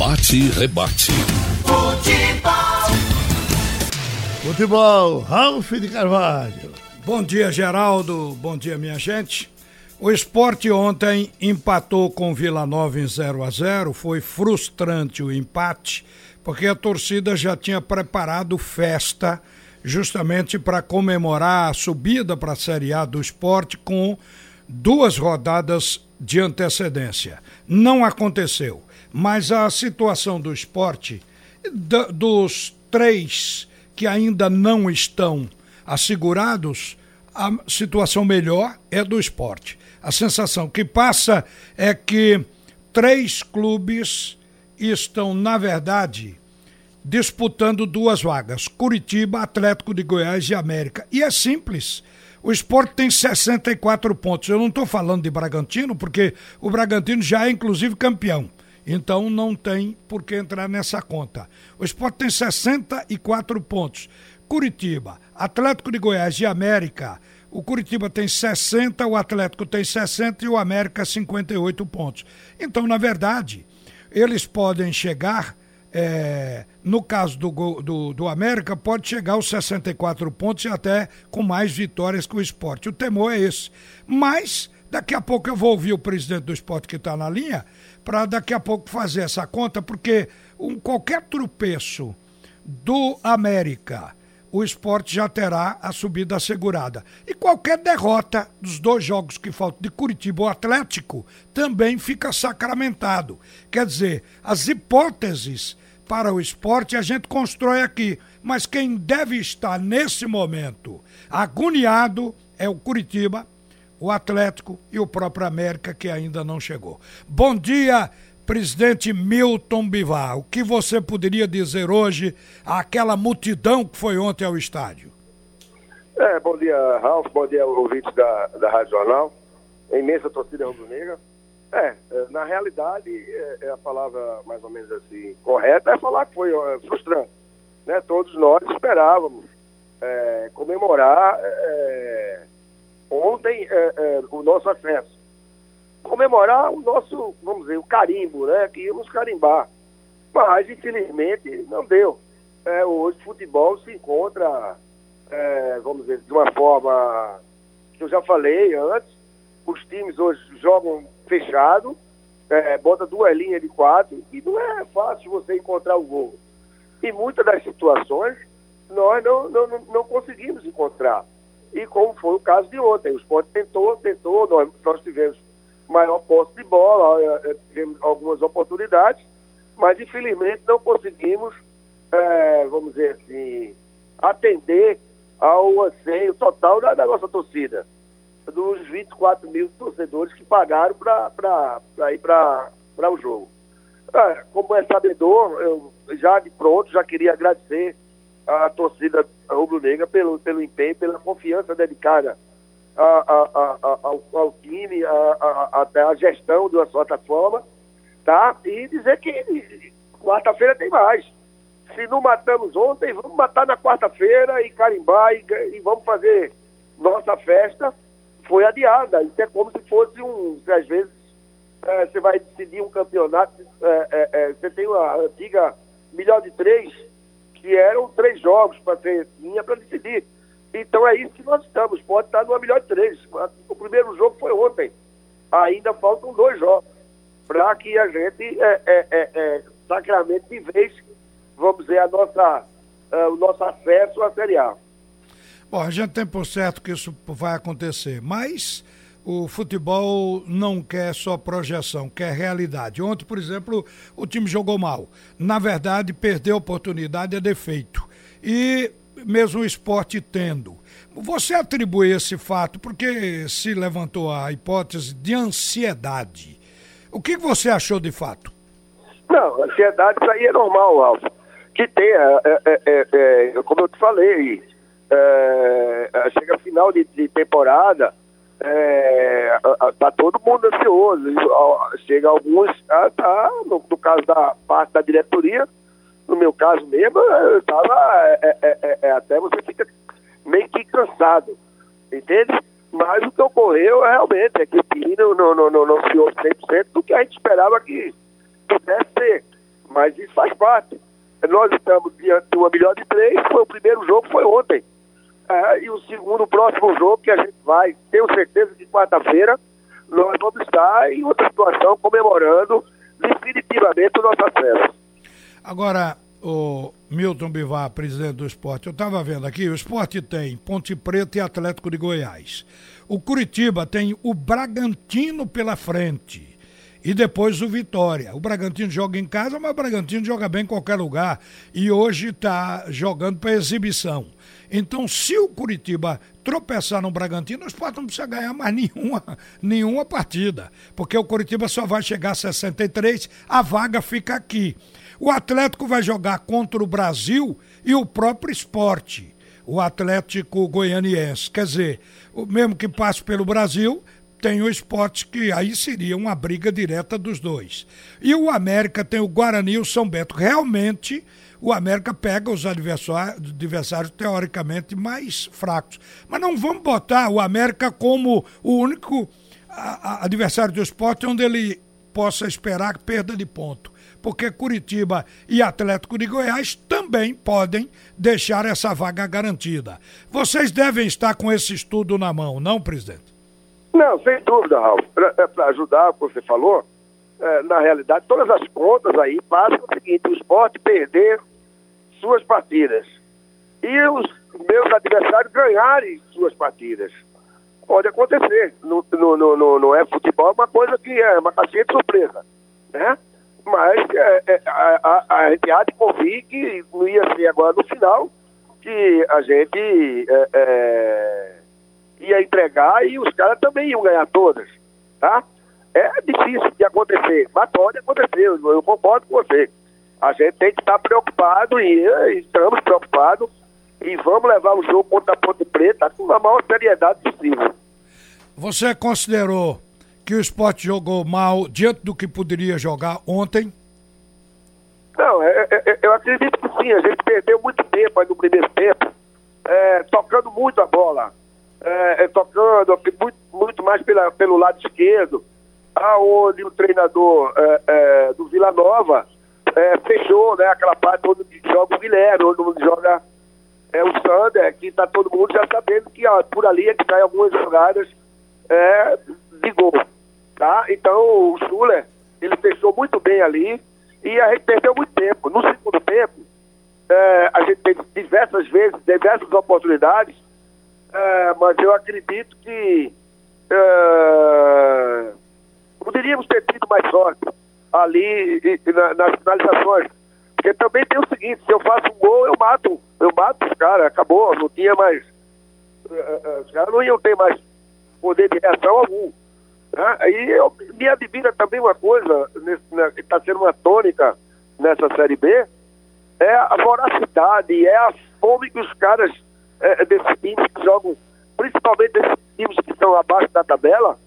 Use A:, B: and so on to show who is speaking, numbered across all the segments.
A: Bate e rebate.
B: Futebol.
C: Futebol, Ralf de Carvalho.
D: Bom dia, Geraldo. Bom dia, minha gente. O esporte ontem empatou com Vila Nova em 0 a 0 Foi frustrante o empate, porque a torcida já tinha preparado festa justamente para comemorar a subida para a Série A do esporte com duas rodadas de antecedência. Não aconteceu, mas a situação do esporte, dos três que ainda não estão assegurados, a situação melhor é do esporte. A sensação que passa é que três clubes estão, na verdade, disputando duas vagas: Curitiba, Atlético de Goiás e América. E é simples. O esporte tem 64 pontos. Eu não estou falando de Bragantino, porque o Bragantino já é, inclusive, campeão. Então não tem por que entrar nessa conta. O esporte tem 64 pontos. Curitiba, Atlético de Goiás e América. O Curitiba tem 60, o Atlético tem 60 e o América 58 pontos. Então, na verdade, eles podem chegar é, no caso do, do, do, América, pode chegar aos 64 pontos e até com mais vitórias que o esporte. O temor é esse. Mas, daqui a pouco eu vou ouvir o presidente do esporte que está na linha, para daqui a pouco fazer essa conta, porque um, qualquer tropeço do América o esporte já terá a subida assegurada. E qualquer derrota dos dois jogos que faltam de Curitiba ou Atlético também fica sacramentado. Quer dizer, as hipóteses para o esporte a gente constrói aqui, mas quem deve estar nesse momento agoniado é o Curitiba, o Atlético e o próprio América que ainda não chegou. Bom dia, presidente Milton Bivar, o que você poderia dizer hoje àquela multidão que foi ontem ao estádio?
E: É, bom dia, Ralf, bom dia, ouvintes da, da Rádio Jornal, a imensa torcida rubro-negra. É, é, na realidade, é, é, a palavra mais ou menos assim correta é falar que foi frustrante. Né? Todos nós esperávamos é, comemorar é, ontem o nosso acesso comemorar o nosso, vamos dizer, o carimbo, né? Que íamos carimbar. Mas, infelizmente, não deu. É, hoje o futebol se encontra, é, vamos dizer, de uma forma que eu já falei antes, os times hoje jogam fechado, é, bota duas linhas de quatro e não é fácil você encontrar o gol. E muitas das situações nós não, não, não conseguimos encontrar. E como foi o caso de ontem, o esporte tentou, tentou, nós, nós tivemos maior posse de bola, é, é, tivemos algumas oportunidades, mas infelizmente não conseguimos, é, vamos dizer assim, atender ao anseio total da, da nossa torcida, dos 24 mil torcedores que pagaram para ir para o jogo. É, como é sabedor, eu já de pronto já queria agradecer a torcida rubro-negra pelo, pelo empenho, pela confiança dedicada a, a, a, ao, ao, time, a, gestão de uma certa forma, tá? E dizer que quarta-feira tem mais. Se não matamos ontem, vamos matar na quarta-feira e carimbar e, e, vamos fazer nossa festa. Foi adiada. Isso é como se fosse um. Às vezes é, você vai decidir um campeonato, é, é, é você tem a antiga melhor de três, que eram três jogos para ser linha para decidir. Então é isso que nós estamos. Pode estar numa melhor de três. O primeiro jogo foi ontem. Ainda faltam dois jogos para que a gente é, é, é, é, sacramente de vez, vamos dizer, a nossa, uh, o nosso acesso à Série A.
D: Bom, a gente tem por certo que isso vai acontecer, mas o futebol não quer só projeção, quer realidade. Ontem, por exemplo, o time jogou mal. Na verdade, perdeu oportunidade é defeito. E mesmo o esporte tendo. Você atribui esse fato porque se levantou a hipótese de ansiedade. O que você achou de fato?
E: Não, ansiedade, isso aí é normal, Alfa. Que tenha, é, é, é, é, como eu te falei, é, é, chega final de, de temporada, tá todo mundo ansioso. Chega alguns, tá, tá no, no caso da parte da diretoria, no meu caso mesmo, eu estava. É, é, é, é, até você fica meio que cansado, entende? Mas o que ocorreu realmente é que o time não, não, não, não, se 100% do que a gente esperava que pudesse ser. Mas isso faz parte. Nós estamos diante de uma melhor de três, foi o primeiro jogo, foi ontem. É, e o segundo, o próximo jogo que a gente vai, tenho certeza que quarta-feira, nós vamos estar em outra situação comemorando definitivamente o nosso acesso.
D: Agora, o Milton Bivar, presidente do esporte, eu estava vendo aqui, o esporte tem Ponte Preta e Atlético de Goiás. O Curitiba tem o Bragantino pela frente. E depois o Vitória. O Bragantino joga em casa, mas o Bragantino joga bem em qualquer lugar. E hoje está jogando para exibição. Então, se o Curitiba tropeçar no Bragantino, o esporte não precisa ganhar mais nenhuma, nenhuma partida. Porque o Curitiba só vai chegar a 63, a vaga fica aqui. O Atlético vai jogar contra o Brasil e o próprio esporte, o Atlético Goianiense. Quer dizer, mesmo que passe pelo Brasil, tem o esporte que aí seria uma briga direta dos dois. E o América tem o Guarani e o São Bento. Realmente, o América pega os adversários, adversários teoricamente mais fracos. Mas não vamos botar o América como o único adversário do esporte onde ele possa esperar perda de ponto porque Curitiba e Atlético de Goiás também podem deixar essa vaga garantida. Vocês devem estar com esse estudo na mão, não, presidente?
E: Não, sem dúvida, Ralf. Para é, ajudar o que você falou, é, na realidade, todas as contas aí passam o seguinte: o esporte perder suas partidas e os meus adversários ganharem suas partidas. Pode acontecer. No, no, é futebol, é uma coisa que é uma caixinha de surpresa. Né? mas é, é, a, a, a, gente há de convir que não ia ser agora no final que a gente é, é, ia entregar e os caras também iam ganhar todas, tá? É difícil de acontecer, mas pode acontecer, eu, eu concordo com você. A gente tem que estar preocupado e estamos preocupados e vamos levar o jogo contra a Ponte Preta com a maior seriedade possível.
D: Você considerou que o esporte jogou mal diante do que poderia jogar ontem?
E: Não, é, é, é, eu acredito que sim. A gente perdeu muito tempo aí no primeiro tempo, é, tocando muito a bola, é, é, tocando muito, muito mais pela, pelo lado esquerdo, aonde o treinador do Vila Nova fechou né, aquela parte onde joga o Guilherme, onde joga o Sander, que está todo mundo já sabendo que ó, por ali é que sai algumas jogadas de gol. Tá? Então o Schuller, ele fechou muito bem ali e a gente perdeu muito tempo. No segundo tempo, é, a gente teve diversas vezes, diversas oportunidades, é, mas eu acredito que é, poderíamos ter tido mais sorte ali e, e na, nas finalizações. Porque também tem o seguinte, se eu faço um gol, eu mato, eu mato os caras, acabou, não tinha mais. É, é, os caras não iam ter mais poder de reação algum. Né? E me admira também uma coisa, né, que está sendo uma tônica nessa Série B, é a voracidade, é a fome que os caras é, desses times que jogam, principalmente desses times que estão abaixo da tabela,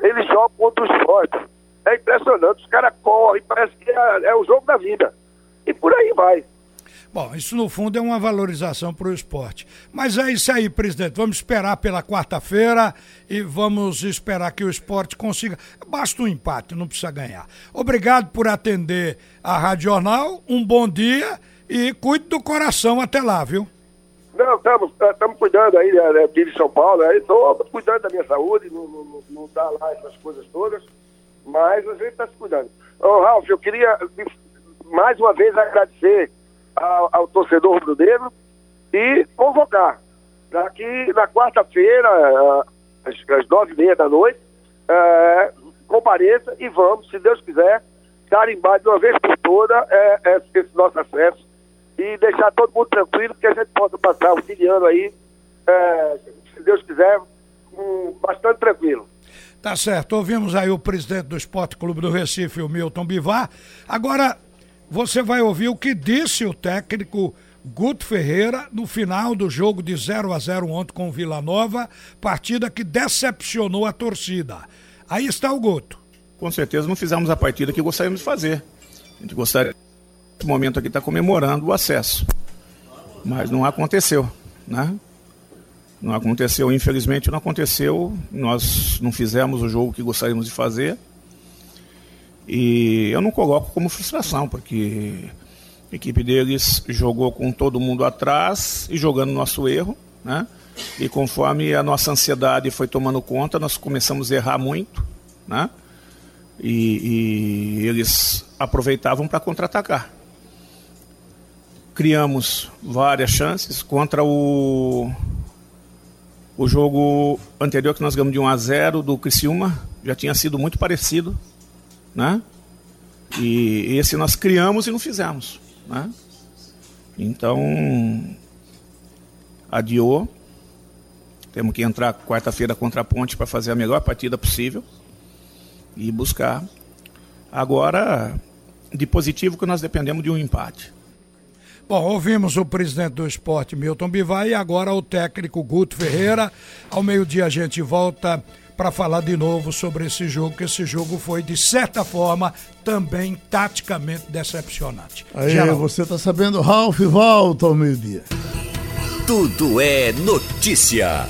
E: eles jogam contra os fortes. É impressionante, os caras correm, parece que é, é o jogo da vida. E por aí vai.
D: Bom, isso no fundo é uma valorização para o esporte. Mas é isso aí, presidente. Vamos esperar pela quarta-feira e vamos esperar que o esporte consiga. Basta um empate, não precisa ganhar. Obrigado por atender a Rádio Jornal. Um bom dia e cuide do coração até lá, viu?
E: Não, estamos cuidando aí né, aqui de São Paulo, estou cuidando da minha saúde, não, não, não dá lá essas coisas todas, mas a gente está se cuidando. Ô, Ralf, eu queria mais uma vez agradecer ao, ao torcedor rubro-negro e convocar para que na quarta-feira, às, às nove e meia da noite, é, compareça e vamos, se Deus quiser, carimbar de uma vez por toda é, é, esse nosso acesso e deixar todo mundo tranquilo que a gente possa passar o fim de ano aí, é, se Deus quiser, um, bastante tranquilo.
D: Tá certo, ouvimos aí o presidente do Esporte Clube do Recife, o Milton Bivar. Agora, você vai ouvir o que disse o técnico Guto Ferreira no final do jogo de 0 a 0 ontem com o Vila Nova, partida que decepcionou a torcida. Aí está o Guto.
A: Com certeza não fizemos a partida que gostaríamos de fazer. A gente gostaria, momento aqui, estar tá comemorando o acesso. Mas não aconteceu, né? Não aconteceu, infelizmente não aconteceu. Nós não fizemos o jogo que gostaríamos de fazer. E eu não coloco como frustração, porque a equipe deles jogou com todo mundo atrás e jogando nosso erro, né? E conforme a nossa ansiedade foi tomando conta, nós começamos a errar muito, né? E, e eles aproveitavam para contra-atacar. Criamos várias chances contra o o jogo anterior que nós ganhamos de 1 a 0 do Criciúma já tinha sido muito parecido, né? E esse nós criamos e não fizemos, né? Então adiou. Temos que entrar quarta-feira contra a Ponte para fazer a melhor partida possível e buscar. Agora, de positivo que nós dependemos de um empate.
D: Bom, ouvimos o presidente do esporte, Milton Bivar, e agora o técnico Guto Ferreira. Ao meio-dia a gente volta para falar de novo sobre esse jogo, que esse jogo foi, de certa forma, também taticamente decepcionante.
C: Aí, Geral. você tá sabendo, Ralf volta ao meio-dia.
B: Tudo é notícia.